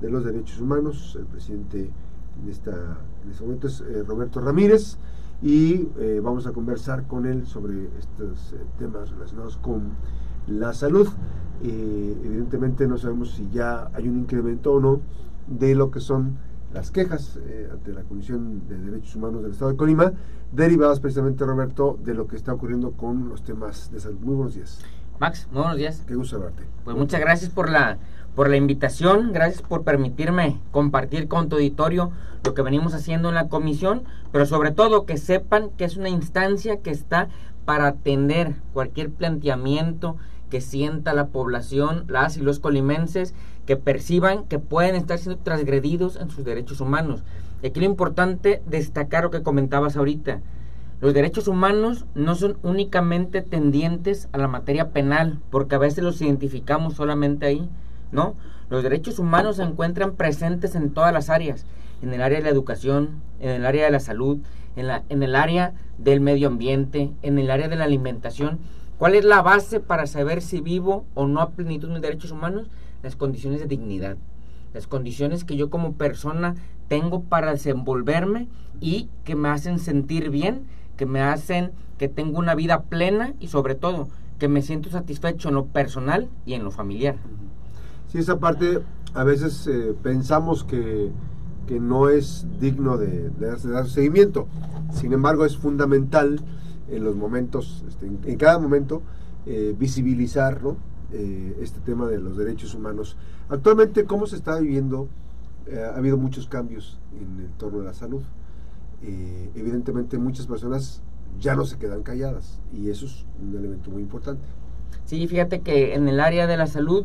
de los Derechos Humanos. El presidente en, esta, en este momento es eh, Roberto Ramírez y eh, vamos a conversar con él sobre estos temas relacionados con la salud. evidentemente no sabemos si ya hay un incremento o no de lo que son las quejas ante la Comisión de Derechos Humanos del Estado de Colima, derivadas precisamente, Roberto, de lo que está ocurriendo con los temas de salud. Muy buenos días. Max, muy buenos días. Qué gusto verte. Pues muchas gracias por la, por la invitación, gracias por permitirme compartir con tu auditorio lo que venimos haciendo en la comisión, pero sobre todo que sepan que es una instancia que está para atender cualquier planteamiento que sienta la población, las y los colimenses, que perciban que pueden estar siendo transgredidos en sus derechos humanos. Y aquí lo importante destacar lo que comentabas ahorita. Los derechos humanos no son únicamente tendientes a la materia penal, porque a veces los identificamos solamente ahí, ¿no? Los derechos humanos se encuentran presentes en todas las áreas, en el área de la educación, en el área de la salud, en, la, en el área del medio ambiente, en el área de la alimentación. ¿Cuál es la base para saber si vivo o no a plenitud mis derechos humanos? Las condiciones de dignidad, las condiciones que yo como persona tengo para desenvolverme y que me hacen sentir bien que me hacen que tengo una vida plena y sobre todo que me siento satisfecho en lo personal y en lo familiar. Sí, esa parte a veces eh, pensamos que, no es digno de, dar seguimiento. Sin embargo, es fundamental en los momentos, este, en, cada momento, eh, visibilizar eh, este tema de los derechos humanos. Actualmente, ¿cómo se está viviendo? ha habido muchos cambios en el torno de la salud. Evidentemente muchas personas ya no se quedan calladas y eso es un elemento muy importante. Sí, fíjate que en el área de la salud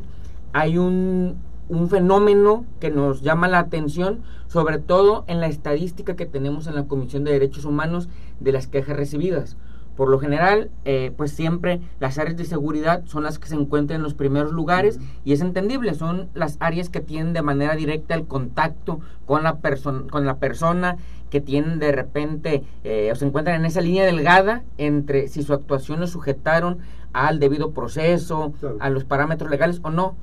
hay un, un fenómeno que nos llama la atención, sobre todo en la estadística que tenemos en la Comisión de Derechos Humanos de las quejas recibidas. Por lo general, eh, pues siempre las áreas de seguridad son las que se encuentran en los primeros lugares y es entendible, son las áreas que tienen de manera directa el contacto con la, persona con la persona, que tienen de repente eh, o se encuentran en esa línea delgada entre si su actuación lo sujetaron al debido proceso, a los parámetros legales o no.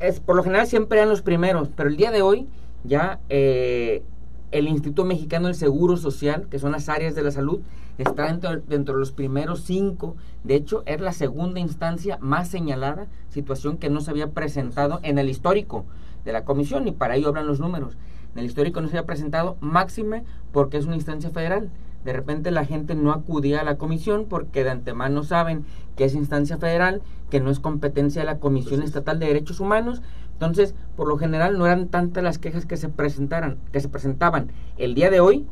Es, por lo general siempre eran los primeros, pero el día de hoy ya eh, el Instituto Mexicano del Seguro Social, que son las áreas de la salud, está dentro, dentro, de los primeros cinco. De hecho, es la segunda instancia más señalada, situación que no se había presentado en el histórico de la comisión, y para ello hablan los números. En el histórico no se había presentado, máxime porque es una instancia federal. De repente la gente no acudía a la comisión porque de antemano saben que es instancia federal, que no es competencia de la Comisión Estatal de Derechos Humanos. Entonces, por lo general no eran tantas las quejas que se presentaran, que se presentaban. El día de hoy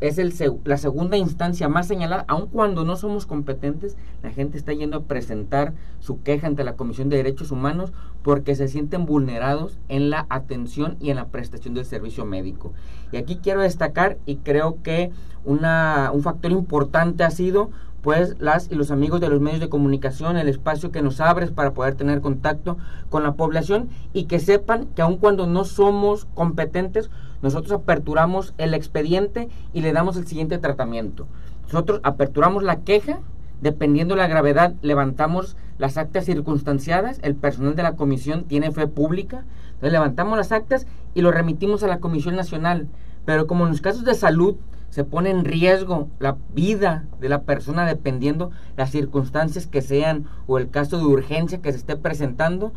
es el, la segunda instancia más señalada, aun cuando no somos competentes, la gente está yendo a presentar su queja ante la Comisión de Derechos Humanos porque se sienten vulnerados en la atención y en la prestación del servicio médico. Y aquí quiero destacar, y creo que una, un factor importante ha sido pues las y los amigos de los medios de comunicación, el espacio que nos abres para poder tener contacto con la población y que sepan que aun cuando no somos competentes, nosotros aperturamos el expediente y le damos el siguiente tratamiento. Nosotros aperturamos la queja, dependiendo de la gravedad, levantamos las actas circunstanciadas, el personal de la comisión tiene fe pública, entonces levantamos las actas y lo remitimos a la Comisión Nacional. Pero como en los casos de salud se pone en riesgo la vida de la persona dependiendo las circunstancias que sean o el caso de urgencia que se esté presentando.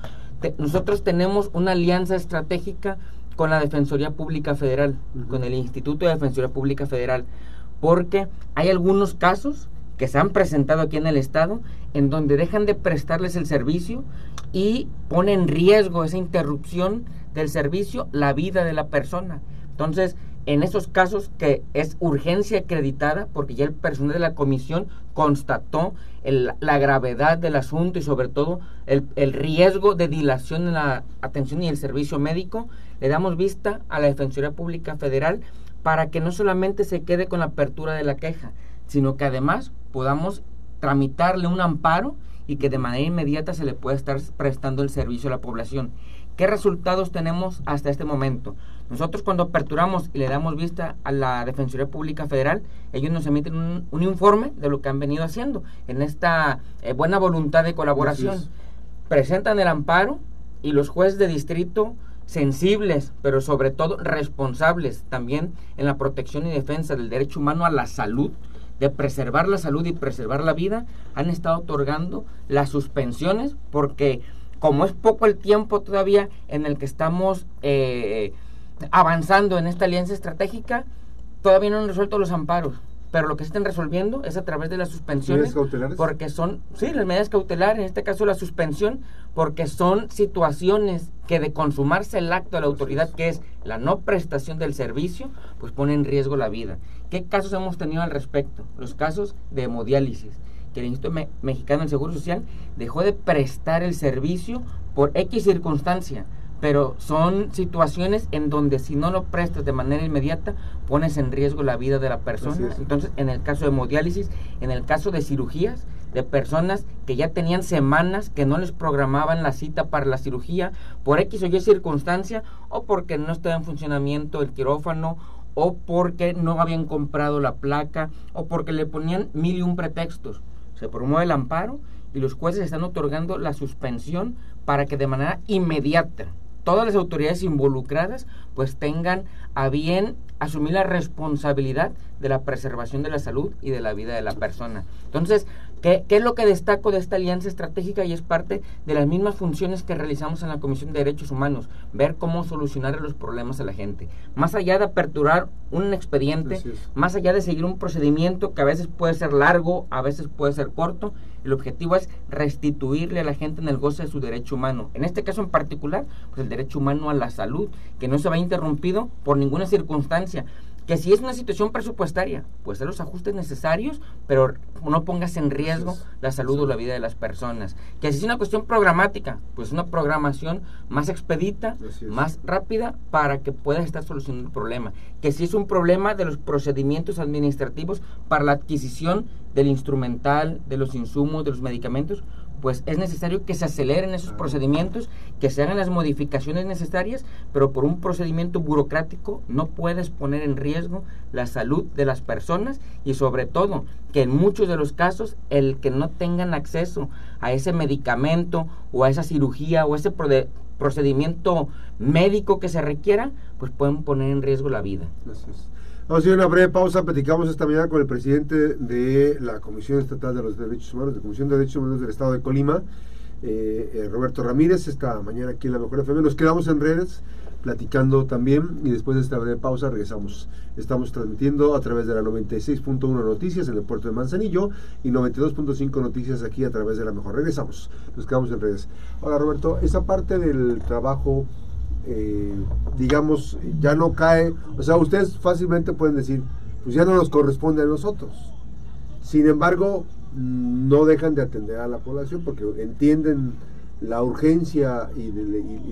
nosotros tenemos una alianza estratégica con la Defensoría Pública Federal, con el Instituto de Defensoría Pública Federal, porque hay algunos casos que se han presentado aquí en el Estado en donde dejan de prestarles el servicio y pone en riesgo esa interrupción del servicio la vida de la persona. Entonces, en esos casos que es urgencia acreditada, porque ya el personal de la comisión constató la gravedad del asunto y sobre todo el, el, riesgo de dilación en la atención y el servicio médico, le damos vista a la Defensoría Pública Federal para que no solamente se quede con la apertura de la queja, sino que además podamos tramitarle un amparo y que de manera inmediata se le pueda estar prestando el servicio a la población. ¿Qué resultados tenemos hasta este momento? Nosotros cuando aperturamos y le damos vista a la Defensoría Pública Federal, ellos nos emiten un, informe de lo que han venido haciendo en esta eh, buena voluntad de colaboración. Presentan el amparo y los jueces de distrito sensibles, pero sobre todo responsables también en la protección y defensa del derecho humano a la salud, de preservar la salud y preservar la vida, han estado otorgando las suspensiones porque como es poco el tiempo todavía en el que estamos eh, avanzando en esta alianza estratégica, todavía no han resuelto los amparos pero lo que se están resolviendo es a través de las suspensiones. cautelares? Porque son, sí, las medidas cautelares, en este caso la suspensión, porque son situaciones que de consumarse el acto de la autoridad, que es la no prestación del servicio, pues pone en riesgo la vida. ¿Qué casos hemos tenido al respecto? Los casos de hemodiálisis, que el Instituto Mexicano del Seguro Social dejó de prestar el servicio por X circunstancia pero son situaciones en donde si no lo prestas de manera inmediata pones en riesgo la vida de la persona. Entonces, en el caso de hemodiálisis, en el caso de cirugías, de personas que ya tenían semanas que no les programaban la cita para la cirugía por X o Y circunstancia o porque no estaba en funcionamiento el quirófano o porque no habían comprado la placa o porque le ponían mil y un pretextos. Se promueve el amparo y los jueces están otorgando la suspensión para que de manera inmediata todas las autoridades involucradas pues tengan a bien asumir la responsabilidad de la preservación de la salud y de la vida de la persona. Entonces, ¿qué, es lo que destaco de esta alianza estratégica? Y es parte de las mismas funciones que realizamos en la Comisión de Derechos Humanos, ver cómo solucionar los problemas a la gente. Más allá de aperturar un expediente, más allá de seguir un procedimiento que a veces puede ser largo, a veces puede ser corto, el objetivo es restituirle a la gente en el goce de su derecho humano. En este caso en particular, pues el derecho humano a la salud, que no se va interrumpido por ninguna circunstancia que si es una situación presupuestaria, pues hacer los ajustes necesarios, pero no pongas en riesgo la salud o la vida de las personas. Que si es una cuestión programática, pues una programación más expedita, más rápida, para que puedas estar solucionando el problema. Que si es un problema de los procedimientos administrativos para la adquisición del instrumental, de los insumos, de los medicamentos, pues es necesario que se aceleren esos procedimientos, que se hagan las modificaciones necesarias, pero por un procedimiento burocrático no puedes poner en riesgo la salud de las personas y sobre todo que en muchos de los casos el que no tengan acceso a ese medicamento o a esa cirugía o ese procedimiento médico que se requiera, pues pueden poner en riesgo la vida. Gracias. Vamos a hacer una breve pausa. Platicamos esta mañana con el presidente de la Comisión Estatal de los Derechos Humanos, de Comisión de Derechos Humanos del Estado de Colima, eh, eh, Roberto Ramírez, esta mañana aquí en la Mejor FM. Nos quedamos en redes platicando también y después de esta breve pausa regresamos. Estamos transmitiendo a través de la 96.1 Noticias en el puerto de Manzanillo y 92.5 Noticias aquí a través de la Mejor. Regresamos, nos quedamos en redes. Ahora Roberto, esa parte del trabajo eh, digamos, ya no cae, o sea, ustedes fácilmente pueden decir, pues ya no nos corresponde a nosotros. Sin embargo, no dejan de atender a la población porque entienden la urgencia y,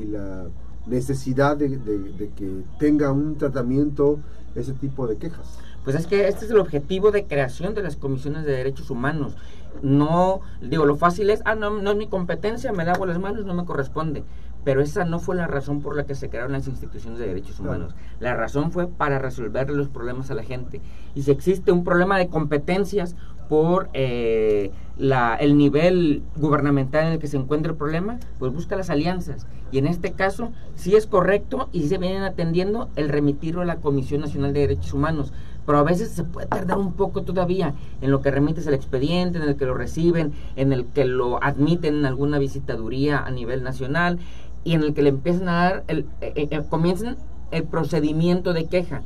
la necesidad de, de, que tenga un tratamiento ese tipo de quejas. Pues es que este es el objetivo de creación de las comisiones de derechos humanos. No, digo, lo fácil es, ah, no, no es mi competencia, me lavo las manos, no me corresponde. Pero esa no fue la razón por la que se crearon las instituciones de derechos humanos. La razón fue para resolver los problemas a la gente. Y si existe un problema de competencias por eh, la, el nivel gubernamental en el que se encuentra el problema, pues busca las alianzas. Y en este caso, sí es correcto y se vienen atendiendo el remitirlo a la Comisión Nacional de Derechos Humanos. Pero a veces se puede tardar un poco todavía en lo que remites el expediente, en el que lo reciben, en el que lo admiten en alguna visitaduría a nivel nacional y en el que le empiezan a dar, el, eh, eh, eh, comienzan el procedimiento de queja.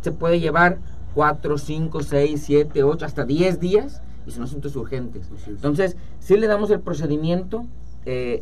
Se puede llevar 4, 5, 6, 7, 8, hasta 10 días y son asuntos urgentes. Entonces, si le damos el procedimiento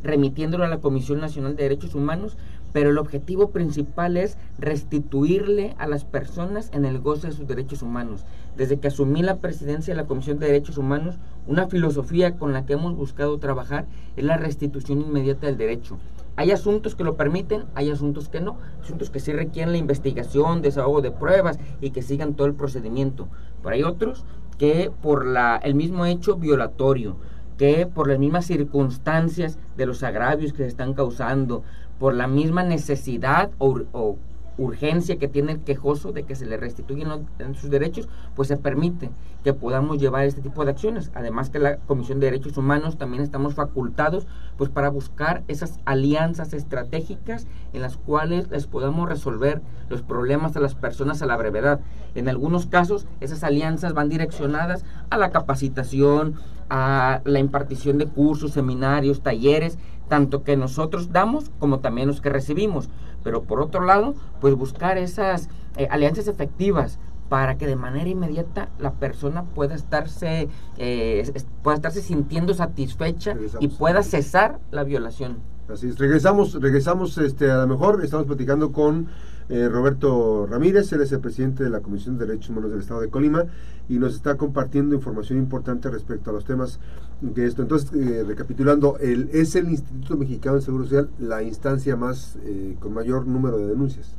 remitiéndolo a la Comisión Nacional de Derechos Humanos, pero el objetivo principal es restituirle a las personas en el goce de sus derechos humanos. Desde que asumí la presidencia de la Comisión de Derechos Humanos, una filosofía con la que hemos buscado trabajar es la restitución inmediata del derecho. Hay asuntos que lo permiten, hay asuntos que no, asuntos que sí requieren la investigación, desahogo de pruebas y que sigan todo el procedimiento. Pero hay otros que por la, el mismo hecho violatorio, que por las mismas circunstancias de los agravios que se están causando, por la misma necesidad o, urgencia que tiene el quejoso de que se le restituyen sus derechos, pues se permite que podamos llevar este tipo de acciones. Además que la Comisión de Derechos Humanos también estamos facultados pues para buscar esas alianzas estratégicas en las cuales les podamos resolver los problemas a las personas a la brevedad. En algunos casos esas alianzas van direccionadas a la capacitación, a la impartición de cursos, seminarios, talleres, tanto que nosotros damos como también los que recibimos. Pero por otro lado, pues buscar esas eh, alianzas efectivas para que de manera inmediata la persona pueda estarse eh, pueda estarse sintiendo satisfecha y pueda cesar la violación. Así es. Regresamos, regresamos este, a lo mejor, estamos platicando con eh, Roberto Ramírez, él es el presidente de la Comisión de Derechos Humanos del Estado de Colima y nos está compartiendo información importante respecto a los temas de esto. Entonces, eh, recapitulando, el, es el Instituto Mexicano de Seguro Social la instancia más eh, con mayor número de denuncias.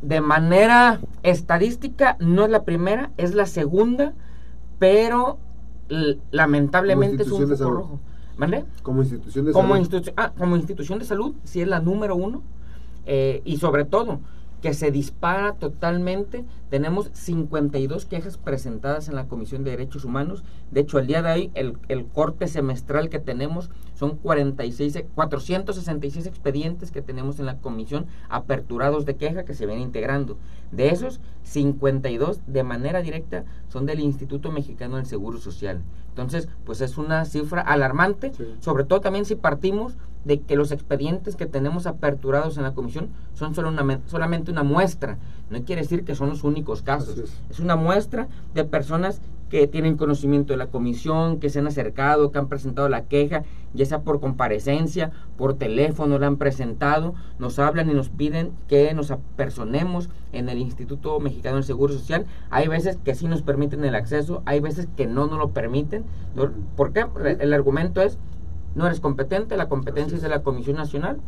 De manera estadística, no es la primera, es la segunda, pero lamentablemente es un foco rojo. ¿Vale? Como institución de como salud. ah, como institución de salud, sí es la número uno. Eh, y sobre todo, que se dispara totalmente. Tenemos 52 quejas presentadas en la Comisión de Derechos Humanos. De hecho, el día de hoy, el, el corte semestral que tenemos son 46, 466 expedientes que tenemos en la Comisión aperturados de queja que se ven integrando. De esos, 52 de manera directa son del Instituto Mexicano del Seguro Social. Entonces, pues es una cifra alarmante, sobre todo también si partimos de que los expedientes que tenemos aperturados en la comisión son solo una, solamente una muestra. No quiere decir que son los únicos casos. Es. una muestra de personas que tienen conocimiento de la comisión, que se han acercado, que han presentado la queja, ya sea por comparecencia, por teléfono, la han presentado, nos hablan y nos piden que nos apersonemos en el Instituto Mexicano del Seguro Social. Hay veces que sí nos permiten el acceso, hay veces que no nos lo permiten. ¿Por qué? El argumento es no eres competente, la competencia es de la Comisión Nacional.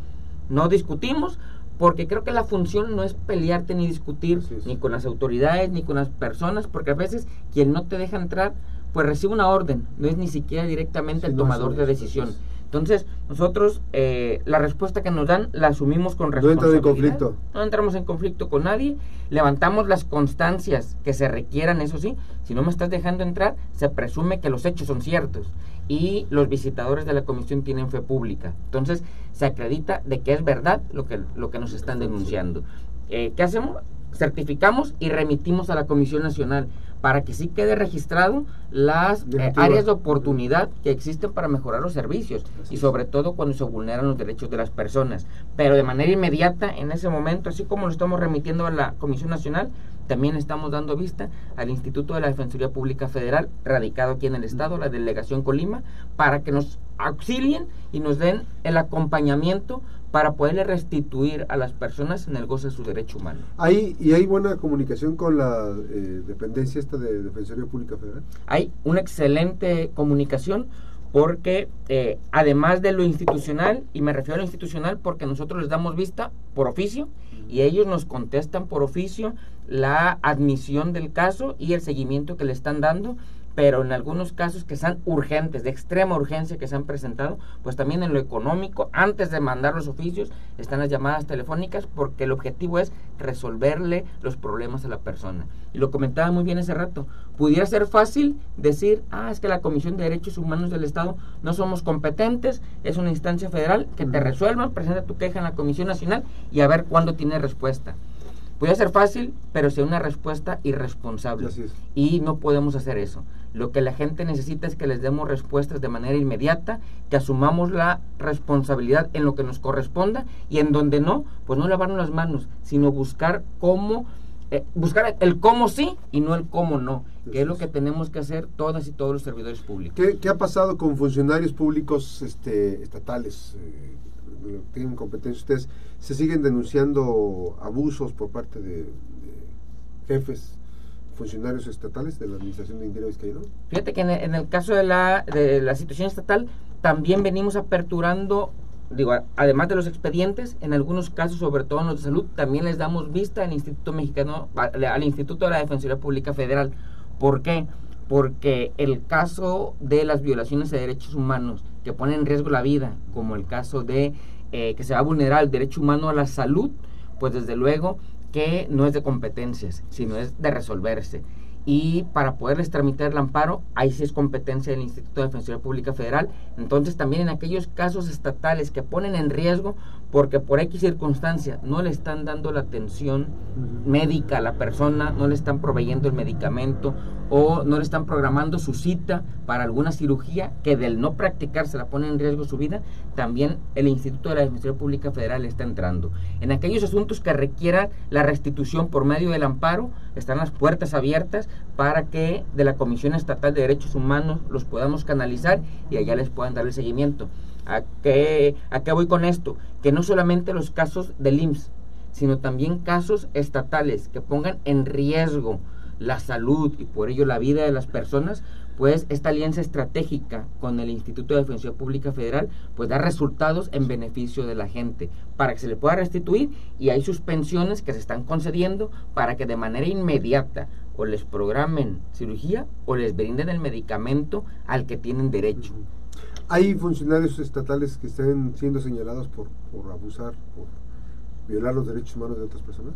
No discutimos, porque creo que la función no es pelearte ni discutir ni con las autoridades ni con las personas, porque a veces quien no te deja entrar, pues recibe una orden, no es ni siquiera directamente el tomador de decisión. Entonces, nosotros eh, la respuesta que nos dan la asumimos con responsabilidad. No en conflicto. No entramos en conflicto con nadie, levantamos las constancias que se requieran, eso sí. Si no me estás dejando entrar, se presume que los hechos son ciertos y los visitadores de la comisión tienen fe pública. Entonces, se acredita de que es verdad lo que, lo que nos están denunciando. Eh, ¿Qué hacemos? certificamos y remitimos a la Comisión Nacional para que sí quede registrado las eh, áreas de oportunidad que existen para mejorar los servicios y sobre todo cuando se vulneran los derechos de las personas. Pero de manera inmediata, en ese momento, así como lo estamos remitiendo a la Comisión Nacional, también estamos dando vista al Instituto de la Defensoría Pública Federal, radicado aquí en el Estado, la Delegación Colima, para que nos auxilien y nos den el acompañamiento para poderle restituir a las personas en el goce de su derecho humano. ¿Hay, ¿Y hay buena comunicación con la eh, dependencia esta de Defensoría Pública Federal? Hay una excelente comunicación porque eh, además de lo institucional, y me refiero a lo institucional porque nosotros les damos vista por oficio y ellos nos contestan por oficio la admisión del caso y el seguimiento que le están dando pero en algunos casos que sean urgentes, de extrema urgencia que se han presentado, pues también en lo económico, antes de mandar los oficios, están las llamadas telefónicas porque el objetivo es resolverle los problemas a la persona. Y lo comentaba muy bien ese rato, pudiera ser fácil decir, ah, es que la Comisión de Derechos Humanos del Estado no somos competentes, es una instancia federal que te resuelva, presenta tu queja en la Comisión Nacional y a ver cuándo tiene respuesta. Puede ser fácil, pero sea una respuesta irresponsable. Y no podemos hacer eso. Lo que la gente necesita es que les demos respuestas de manera inmediata, que asumamos la responsabilidad en lo que nos corresponda y en donde no, pues no lavarnos las manos, sino buscar cómo, eh, buscar el cómo sí y no el cómo no, que es lo que tenemos que hacer todas y todos los servidores públicos. ¿Qué, ha pasado con funcionarios públicos este, estatales? Eh, tienen competencia ustedes, se siguen denunciando abusos por parte de, jefes funcionarios estatales de la Administración de Interior Vizcaíno? Fíjate que en el, caso de la, de la situación estatal también venimos aperturando, digo, además de los expedientes, en algunos casos, sobre todo en los de salud, también les damos vista al Instituto Mexicano, al Instituto de la Defensoría Pública Federal. ¿Por qué? Porque el caso de las violaciones de derechos humanos que ponen en riesgo la vida, como el caso de eh, que se va a vulnerar el derecho humano a la salud, pues desde luego que no es de competencias, sino es de resolverse y para poderles tramitar el amparo, ahí sí es competencia del Instituto de Defensoría Pública Federal. Entonces también en aquellos casos estatales que ponen en riesgo porque por X circunstancia no le están dando la atención médica a la persona, no le están proveyendo el medicamento o no le están programando su cita para alguna cirugía que del no practicarse la pone en riesgo su vida, también el Instituto de la Defensoría Pública Federal está entrando. En aquellos asuntos que requieran la restitución por medio del amparo, están las puertas abiertas para que de la Comisión Estatal de Derechos Humanos los podamos canalizar y allá les puedan dar el seguimiento. ¿A qué, ¿A qué voy con esto? Que no solamente los casos del IMSS, sino también casos estatales que pongan en riesgo la salud y por ello la vida de las personas, pues esta alianza estratégica con el Instituto de Defensa Pública Federal pues da resultados en beneficio de la gente para que se le pueda restituir y hay suspensiones que se están concediendo para que de manera inmediata o les programen cirugía o les brinden el medicamento al que tienen derecho. ¿Hay funcionarios estatales que estén siendo señalados por, por abusar, por violar los derechos humanos de otras personas?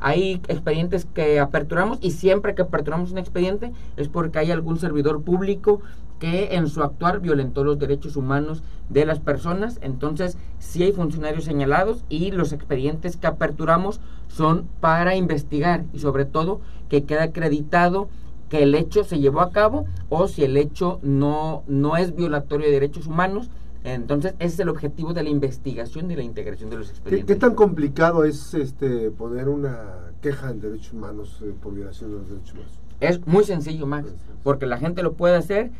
Hay expedientes que aperturamos y siempre que aperturamos un expediente es porque hay algún servidor público que en su actuar violentó los derechos humanos de las personas. Entonces, sí hay funcionarios señalados y los expedientes que aperturamos son para investigar y sobre todo que quede acreditado que el hecho se llevó a cabo o si el hecho no, no es violatorio de derechos humanos. Entonces, ese es el objetivo de la investigación y la integración de los expedientes. ¿Qué, tan complicado es este poner una queja en derechos humanos eh, por violación de los derechos humanos? Es muy sencillo, Max, porque la gente lo puede hacer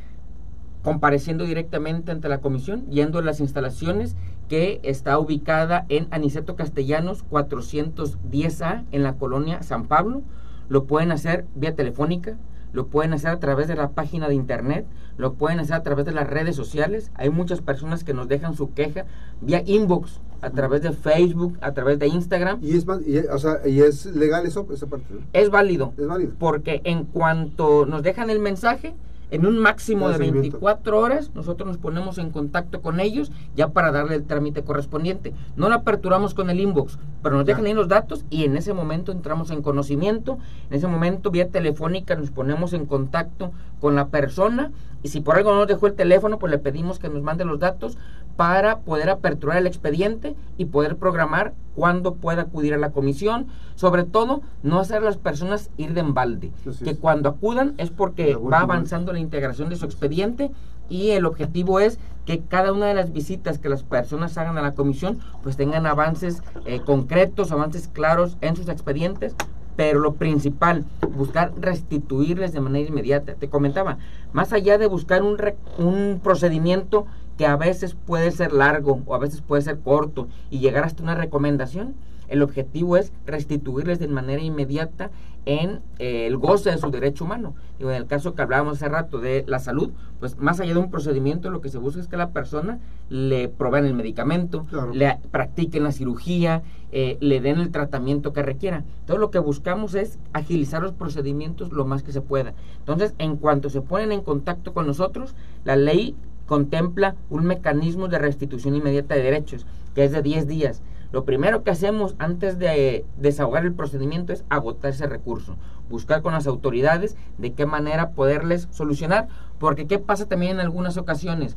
compareciendo directamente ante la comisión, yendo a las instalaciones que está ubicada en Aniceto Castellanos 410A en la colonia San Pablo. Lo pueden hacer vía telefónica, lo pueden hacer a través de la página de internet, lo pueden hacer a través de las redes sociales. Hay muchas personas que nos dejan su queja vía inbox, a través de Facebook, a través de Instagram. ¿Y es, o sea, ¿y es legal eso, esa parte? Es válido. Es válido. Porque en cuanto nos dejan el mensaje, en un máximo de 24 horas nosotros nos ponemos en contacto con ellos ya para darle el trámite correspondiente. No la aperturamos con el inbox, pero nos dejan ahí los datos y en ese momento entramos en conocimiento. En ese momento vía telefónica nos ponemos en contacto con la persona y si por algo no nos dejó el teléfono, pues le pedimos que nos mande los datos para poder aperturar el expediente y poder programar cuándo pueda acudir a la comisión. Sobre todo, no hacer a las personas ir de embalde. que cuando acudan es porque va avanzando la integración de su expediente y el objetivo es que cada una de las visitas que las personas hagan a la comisión pues tengan avances eh, concretos, avances claros en sus expedientes pero lo principal, buscar restituirles de manera inmediata. Te comentaba, más allá de buscar un, un procedimiento que a veces puede ser largo o a veces puede ser corto y llegar hasta una recomendación, el objetivo es restituirles de manera inmediata en eh, el goce de su derecho humano. en el caso que hablábamos hace rato de la salud, pues más allá de un procedimiento, lo que se busca es que la persona le provean el medicamento, le practiquen la cirugía, eh, le den el tratamiento que requiera. Todo lo que buscamos es agilizar los procedimientos lo más que se pueda. Entonces, en cuanto se ponen en contacto con nosotros, la ley contempla un mecanismo de restitución inmediata de derechos, que es de 10 días. Lo primero que hacemos antes de desahogar el procedimiento es agotar ese recurso, buscar con las autoridades de qué manera poderles solucionar, porque ¿qué pasa también en algunas ocasiones?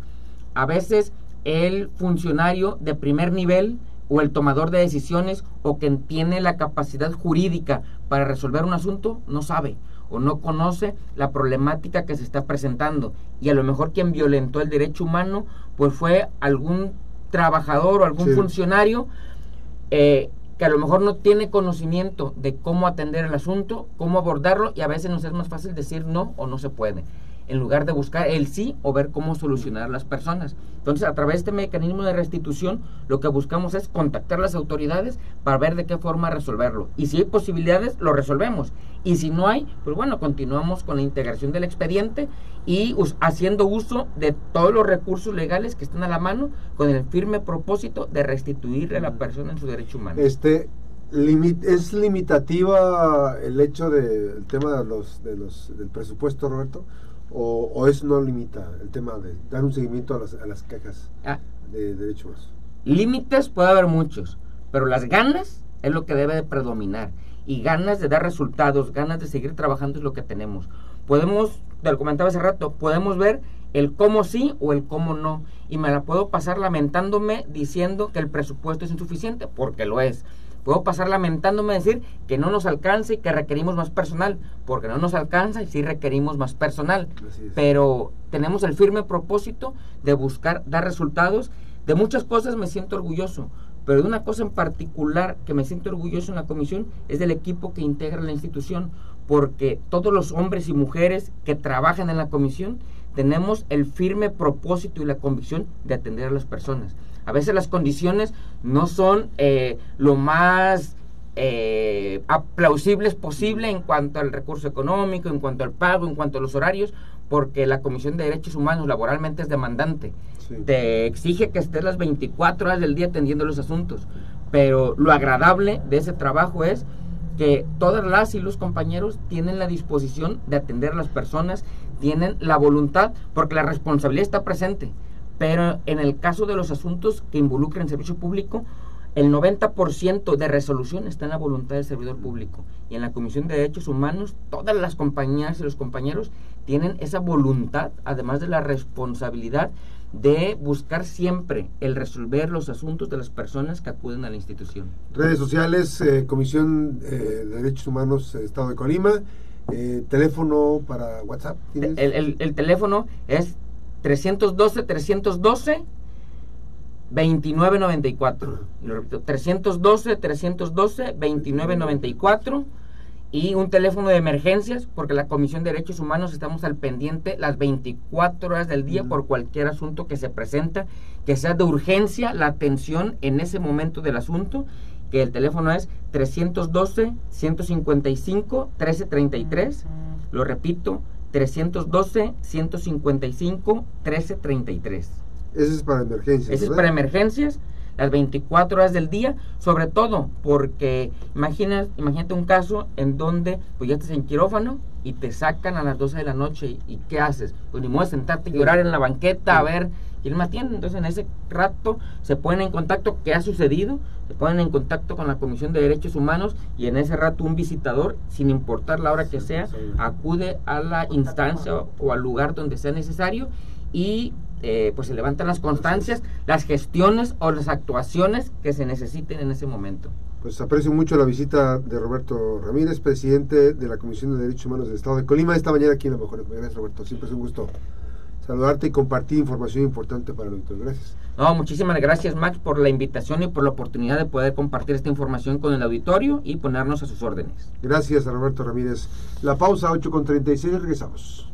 A veces el funcionario de primer nivel o el tomador de decisiones o quien tiene la capacidad jurídica para resolver un asunto no sabe o no conoce la problemática que se está presentando y a lo mejor quien violentó el derecho humano pues fue algún trabajador o algún funcionario eh, que a lo mejor no tiene conocimiento de cómo atender el asunto, cómo abordarlo y a veces nos es más fácil decir no o no se puede en lugar de buscar el sí o ver cómo solucionar las personas. Entonces, a través de este mecanismo de restitución, lo que buscamos es contactar a las autoridades para ver de qué forma resolverlo. Y si hay posibilidades, lo resolvemos. Y si no hay, pues bueno, continuamos con la integración del expediente y haciendo uso de todos los recursos legales que están a la mano con el firme propósito de restituirle a la persona en su derecho humano. Este, ¿Es limitativa el hecho del tema de los, de los, del presupuesto, Roberto? O, eso no limita el tema de dar un seguimiento a las, a las quejas ah. de derechos Límites puede haber muchos, pero las ganas es lo que debe de predominar. Y ganas de dar resultados, ganas de seguir trabajando es lo que tenemos. Podemos, te lo comentaba hace rato, podemos ver el cómo sí o el cómo no. Y me la puedo pasar lamentándome diciendo que el presupuesto es insuficiente, porque lo es. Puedo pasar lamentándome decir que no nos alcanza y que requerimos más personal, porque no nos alcanza y sí requerimos más personal. Pero tenemos el firme propósito de buscar dar resultados. De muchas cosas me siento orgulloso, pero de una cosa en particular que me siento orgulloso en la comisión es del equipo que integra la institución, porque todos los hombres y mujeres que trabajan en la comisión tenemos el firme propósito y la convicción de atender a las personas. A veces las condiciones no son eh, lo más eh, aplausibles posible en cuanto al recurso económico, en cuanto al pago, en cuanto a los horarios, porque la Comisión de Derechos Humanos laboralmente es demandante. Te exige que estés las 24 horas del día atendiendo los asuntos. Pero lo agradable de ese trabajo es que todas las y los compañeros tienen la disposición de atender a las personas, tienen la voluntad, porque la responsabilidad está presente. Pero en el caso de los asuntos que involucran servicio público, el 90% de resolución está en la voluntad del servidor público. Y en la Comisión de Derechos Humanos, todas las compañías y los compañeros tienen esa voluntad, además de la responsabilidad de buscar siempre el resolver los asuntos de las personas que acuden a la institución. Redes sociales, eh, Comisión eh, de Derechos Humanos, Estado de Colima, eh, teléfono para WhatsApp. El, el, el, teléfono es 312 312 2994. Y lo repito, 312 312 2994 y un teléfono de emergencias, porque la Comisión de Derechos Humanos estamos al pendiente las 24 horas del día por cualquier asunto que se presenta, que sea de urgencia la atención en ese momento del asunto, que el teléfono es 312-155-1333, lo repito, 312-155-1333. Ese es para emergencias. Ese es para emergencias las 24 horas del día, sobre todo porque imaginas, imagínate un caso en donde pues ya estás en quirófano y te sacan a las 12 de la noche y, ¿qué haces? Pues ni modo de sentarte y llorar en la banqueta a ver quién me atiende. Entonces en ese rato se ponen en contacto qué ha sucedido, se ponen en contacto con la Comisión de Derechos Humanos y en ese rato un visitador, sin importar la hora que sea, acude a la instancia o al lugar donde sea necesario y eh, pues se levantan las constancias, las gestiones o las actuaciones que se necesiten en ese momento. Pues aprecio mucho la visita de Roberto Ramírez, presidente de la Comisión de Derechos Humanos del Estado de Colima, esta mañana aquí en la Mejor. Gracias, Roberto. Siempre es un gusto saludarte y compartir información importante para el auditor. Gracias. No, muchísimas gracias, Max, por la invitación y por la oportunidad de poder compartir esta información con el auditorio y ponernos a sus órdenes. Gracias a Roberto Ramírez. La pausa 8 con 36, regresamos.